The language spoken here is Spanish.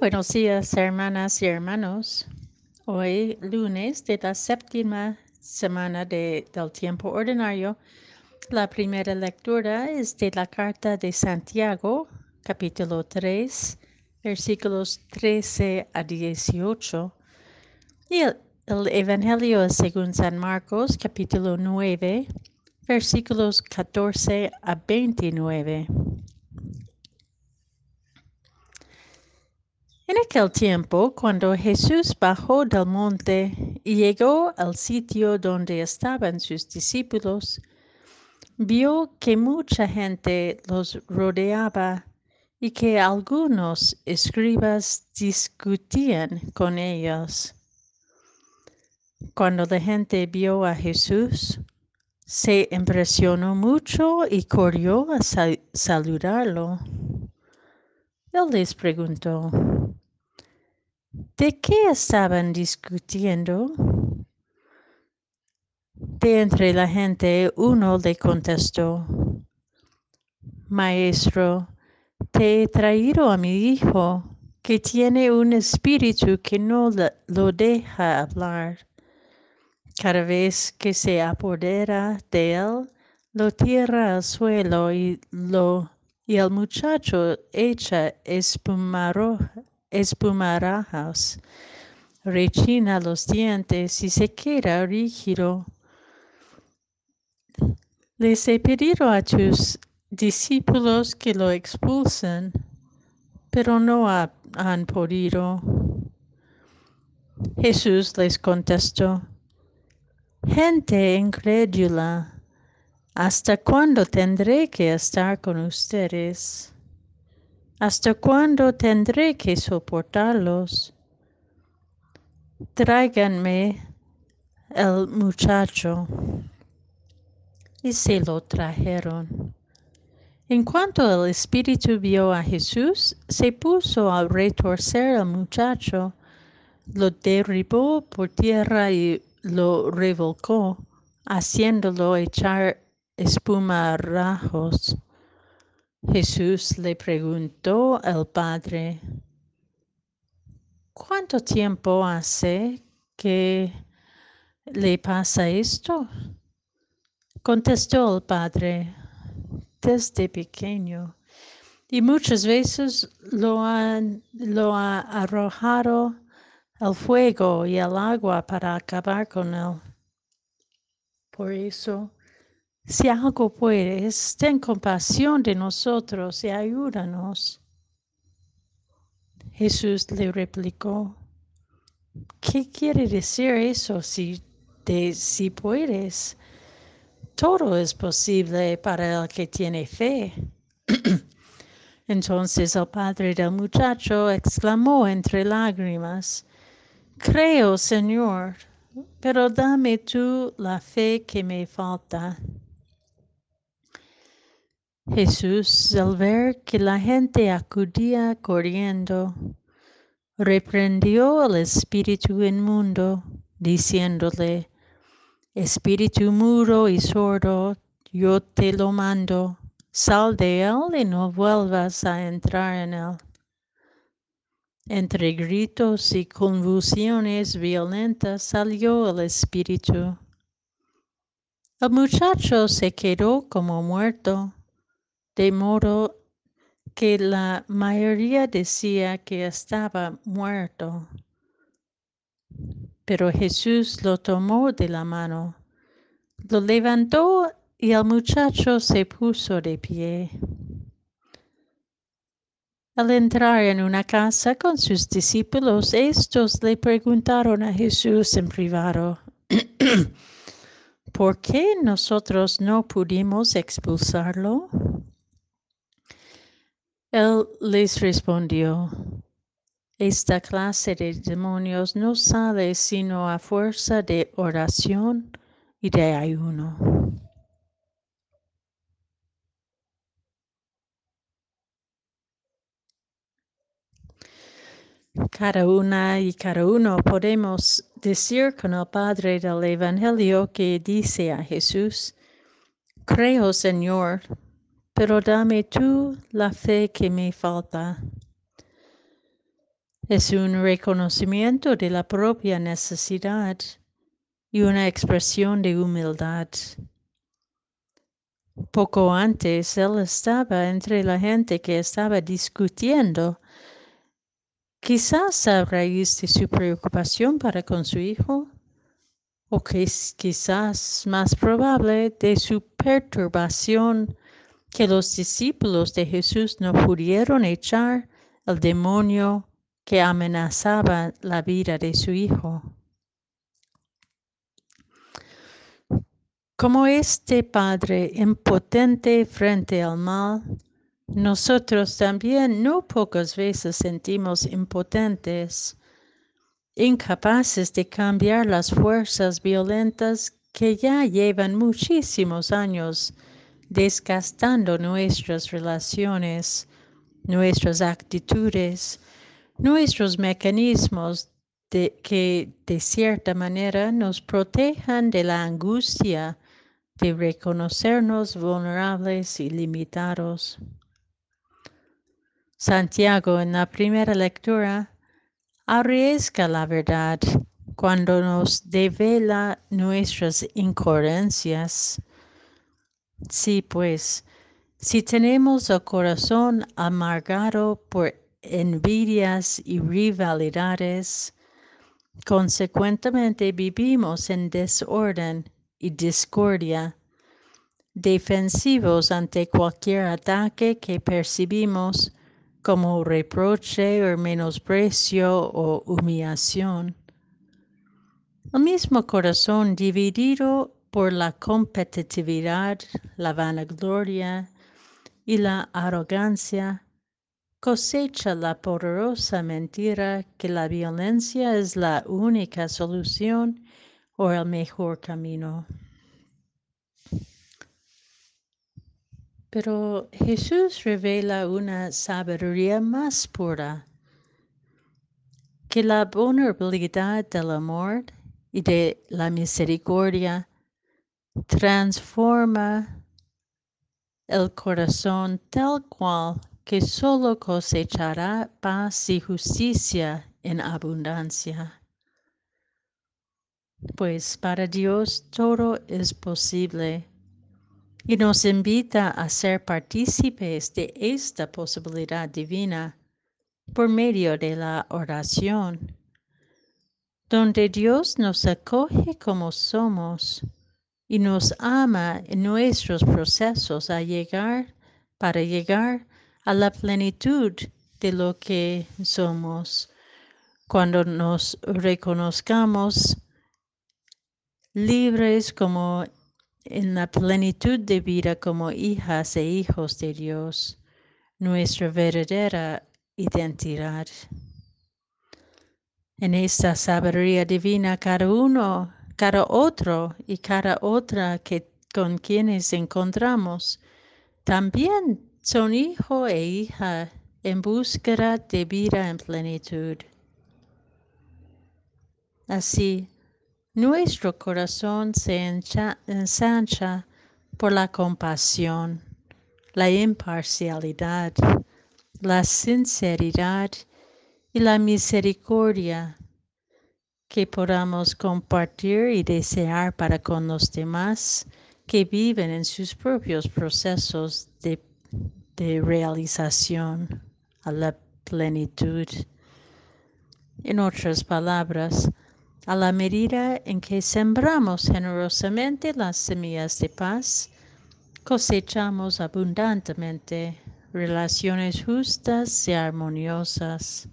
buenos días, hermanas y hermanos. Hoy, lunes de la séptima semana de, del tiempo ordinario, la primera lectura es de la carta de Santiago, capítulo 3, versículos 13 a 18. Y el, el Evangelio según San Marcos, capítulo 9, versículos 14 a 29. En aquel tiempo, cuando Jesús bajó del monte y llegó al sitio donde estaban sus discípulos, vio que mucha gente los rodeaba y que algunos escribas discutían con ellos. Cuando la gente vio a Jesús, se impresionó mucho y corrió a sal saludarlo. Él les preguntó, ¿De qué estaban discutiendo? De entre la gente uno le contestó, Maestro, te he traído a mi hijo, que tiene un espíritu que no lo deja hablar. Cada vez que se apodera de él, lo tierra al suelo y, lo, y el muchacho echa espumaro, espumarajas, rechina los dientes y se queda rígido. Les he pedido a tus discípulos que lo expulsen, pero no ha, han podido. Jesús les contestó, Gente incrédula, ¿hasta cuándo tendré que estar con ustedes? ¿Hasta cuándo tendré que soportarlos? Tráiganme el muchacho. Y se lo trajeron. En cuanto el espíritu vio a Jesús, se puso a retorcer al muchacho, lo derribó por tierra y lo revolcó, haciéndolo echar espuma rajos. Jesús le preguntó al padre, ¿cuánto tiempo hace que le pasa esto? Contestó el padre, desde pequeño, y muchas veces lo, han, lo ha arrojado al fuego y al agua para acabar con él. Por eso, si algo puedes, ten compasión de nosotros y ayúdanos. Jesús le replicó, ¿qué quiere decir eso si, de, si puedes? Todo es posible para el que tiene fe. Entonces el padre del muchacho exclamó entre lágrimas, Creo, Señor, pero dame tú la fe que me falta. Jesús, al ver que la gente acudía corriendo, reprendió al espíritu inmundo, diciéndole, Espíritu muro y sordo, yo te lo mando, sal de él y no vuelvas a entrar en él. Entre gritos y convulsiones violentas salió el espíritu. El muchacho se quedó como muerto de modo que la mayoría decía que estaba muerto. Pero Jesús lo tomó de la mano, lo levantó y el muchacho se puso de pie. Al entrar en una casa con sus discípulos, estos le preguntaron a Jesús en privado, ¿por qué nosotros no pudimos expulsarlo? Él les respondió, esta clase de demonios no sale sino a fuerza de oración y de ayuno. Cada una y cada uno podemos decir con el Padre del Evangelio que dice a Jesús, creo Señor, pero dame tú la fe que me falta. Es un reconocimiento de la propia necesidad y una expresión de humildad. Poco antes él estaba entre la gente que estaba discutiendo, quizás a raíz de su preocupación para con su hijo, o que quizás más probable de su perturbación que los discípulos de Jesús no pudieron echar el demonio que amenazaba la vida de su hijo. Como este Padre impotente frente al mal, nosotros también no pocas veces sentimos impotentes, incapaces de cambiar las fuerzas violentas que ya llevan muchísimos años desgastando nuestras relaciones, nuestras actitudes, nuestros mecanismos de que de cierta manera nos protejan de la angustia de reconocernos vulnerables y limitados. Santiago en la primera lectura arriesga la verdad cuando nos devela nuestras incoherencias. Sí, pues, si tenemos el corazón amargado por envidias y rivalidades, consecuentemente vivimos en desorden y discordia, defensivos ante cualquier ataque que percibimos como reproche o menosprecio o humillación. El mismo corazón dividido por la competitividad, la vanagloria y la arrogancia cosecha la poderosa mentira que la violencia es la única solución o el mejor camino. Pero Jesús revela una sabiduría más pura que la vulnerabilidad del amor y de la misericordia transforma el corazón tal cual que solo cosechará paz y justicia en abundancia. Pues para Dios todo es posible y nos invita a ser partícipes de esta posibilidad divina por medio de la oración, donde Dios nos acoge como somos y nos ama en nuestros procesos a llegar para llegar a la plenitud de lo que somos. Cuando nos reconozcamos libres como en la plenitud de vida como hijas e hijos de Dios, nuestra verdadera identidad. En esta sabiduría divina, cada uno, cada otro y cada otra que con quienes encontramos, también son hijo e hija en búsqueda de vida en plenitud. Así, nuestro corazón se ensancha por la compasión, la imparcialidad, la sinceridad y la misericordia que podamos compartir y desear para con los demás que viven en sus propios procesos de, de realización a la plenitud. En otras palabras, a la medida en que sembramos generosamente las semillas de paz, cosechamos abundantemente relaciones justas y armoniosas.